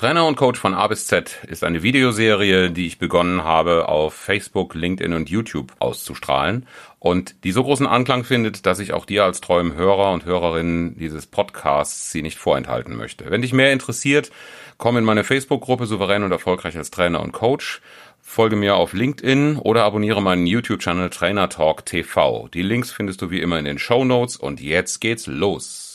Trainer und Coach von A bis Z ist eine Videoserie, die ich begonnen habe, auf Facebook, LinkedIn und YouTube auszustrahlen und die so großen Anklang findet, dass ich auch dir als treuem Hörer und Hörerin dieses Podcasts sie nicht vorenthalten möchte. Wenn dich mehr interessiert, komm in meine Facebook-Gruppe Souverän und Erfolgreich als Trainer und Coach folge mir auf LinkedIn oder abonniere meinen YouTube-Channel Trainer Talk TV. Die Links findest du wie immer in den Show Notes und jetzt geht's los.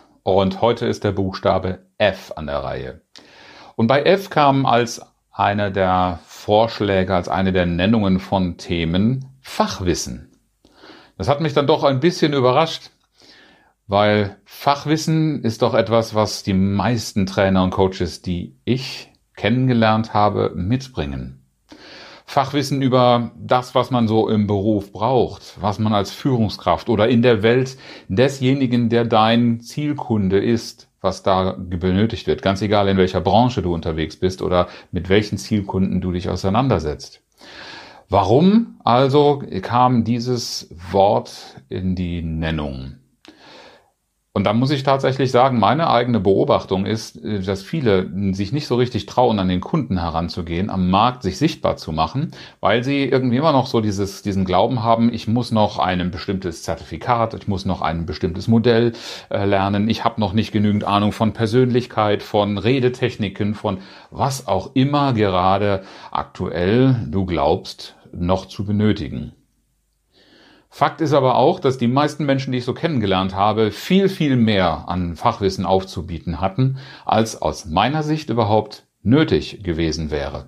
und heute ist der Buchstabe F an der Reihe. Und bei F kam als einer der Vorschläge, als eine der Nennungen von Themen Fachwissen. Das hat mich dann doch ein bisschen überrascht, weil Fachwissen ist doch etwas, was die meisten Trainer und Coaches, die ich kennengelernt habe, mitbringen. Fachwissen über das, was man so im Beruf braucht, was man als Führungskraft oder in der Welt desjenigen, der dein Zielkunde ist, was da benötigt wird, ganz egal in welcher Branche du unterwegs bist oder mit welchen Zielkunden du dich auseinandersetzt. Warum also kam dieses Wort in die Nennung? Und da muss ich tatsächlich sagen, meine eigene Beobachtung ist, äh, dass viele sich nicht so richtig trauen, an den Kunden heranzugehen, am Markt sich sichtbar zu machen, weil sie irgendwie immer noch so dieses, diesen Glauben haben, ich muss noch ein bestimmtes Zertifikat, ich muss noch ein bestimmtes Modell äh, lernen, ich habe noch nicht genügend Ahnung von Persönlichkeit, von Redetechniken, von was auch immer gerade aktuell du glaubst noch zu benötigen. Fakt ist aber auch, dass die meisten Menschen, die ich so kennengelernt habe, viel, viel mehr an Fachwissen aufzubieten hatten, als aus meiner Sicht überhaupt nötig gewesen wäre.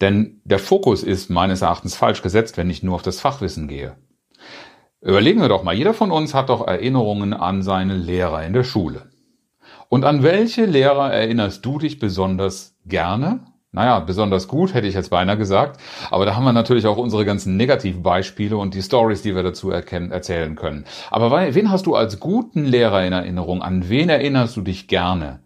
Denn der Fokus ist meines Erachtens falsch gesetzt, wenn ich nur auf das Fachwissen gehe. Überlegen wir doch mal, jeder von uns hat doch Erinnerungen an seine Lehrer in der Schule. Und an welche Lehrer erinnerst du dich besonders gerne naja, besonders gut, hätte ich jetzt beinahe gesagt. Aber da haben wir natürlich auch unsere ganzen Negativbeispiele und die Stories, die wir dazu erkennen, erzählen können. Aber wen hast du als guten Lehrer in Erinnerung? An wen erinnerst du dich gerne?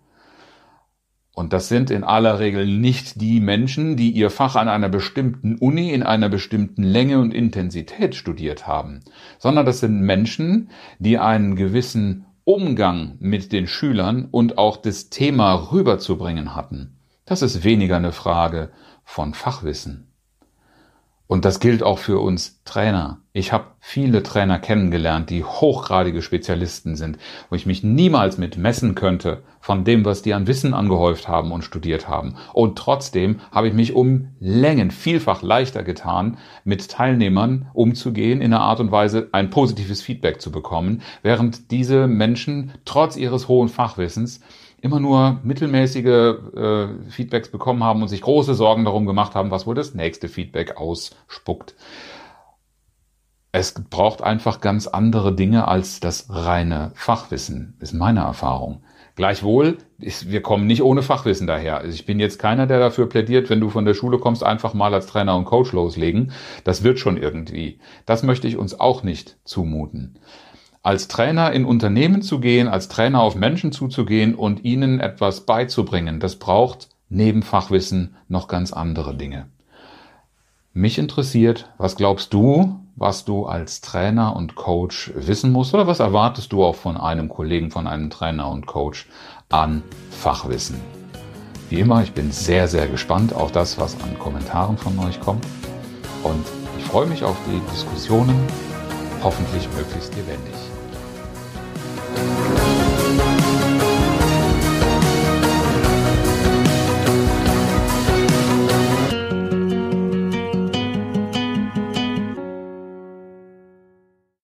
Und das sind in aller Regel nicht die Menschen, die ihr Fach an einer bestimmten Uni in einer bestimmten Länge und Intensität studiert haben, sondern das sind Menschen, die einen gewissen Umgang mit den Schülern und auch das Thema rüberzubringen hatten. Das ist weniger eine Frage von Fachwissen. Und das gilt auch für uns Trainer. Ich habe viele Trainer kennengelernt, die hochgradige Spezialisten sind, wo ich mich niemals mit messen könnte von dem, was die an Wissen angehäuft haben und studiert haben. Und trotzdem habe ich mich um Längen vielfach leichter getan, mit Teilnehmern umzugehen, in einer Art und Weise ein positives Feedback zu bekommen, während diese Menschen trotz ihres hohen Fachwissens immer nur mittelmäßige äh, Feedbacks bekommen haben und sich große Sorgen darum gemacht haben, was wohl das nächste Feedback ausspuckt. Es braucht einfach ganz andere Dinge als das reine Fachwissen, ist meine Erfahrung. Gleichwohl, ist, wir kommen nicht ohne Fachwissen daher. Also ich bin jetzt keiner, der dafür plädiert, wenn du von der Schule kommst, einfach mal als Trainer und Coach loslegen. Das wird schon irgendwie. Das möchte ich uns auch nicht zumuten als Trainer in Unternehmen zu gehen, als Trainer auf Menschen zuzugehen und ihnen etwas beizubringen, das braucht neben Fachwissen noch ganz andere Dinge. Mich interessiert, was glaubst du, was du als Trainer und Coach wissen musst oder was erwartest du auch von einem Kollegen, von einem Trainer und Coach an Fachwissen? Wie immer, ich bin sehr, sehr gespannt auf das, was an Kommentaren von euch kommt und ich freue mich auf die Diskussionen, hoffentlich möglichst lebendig.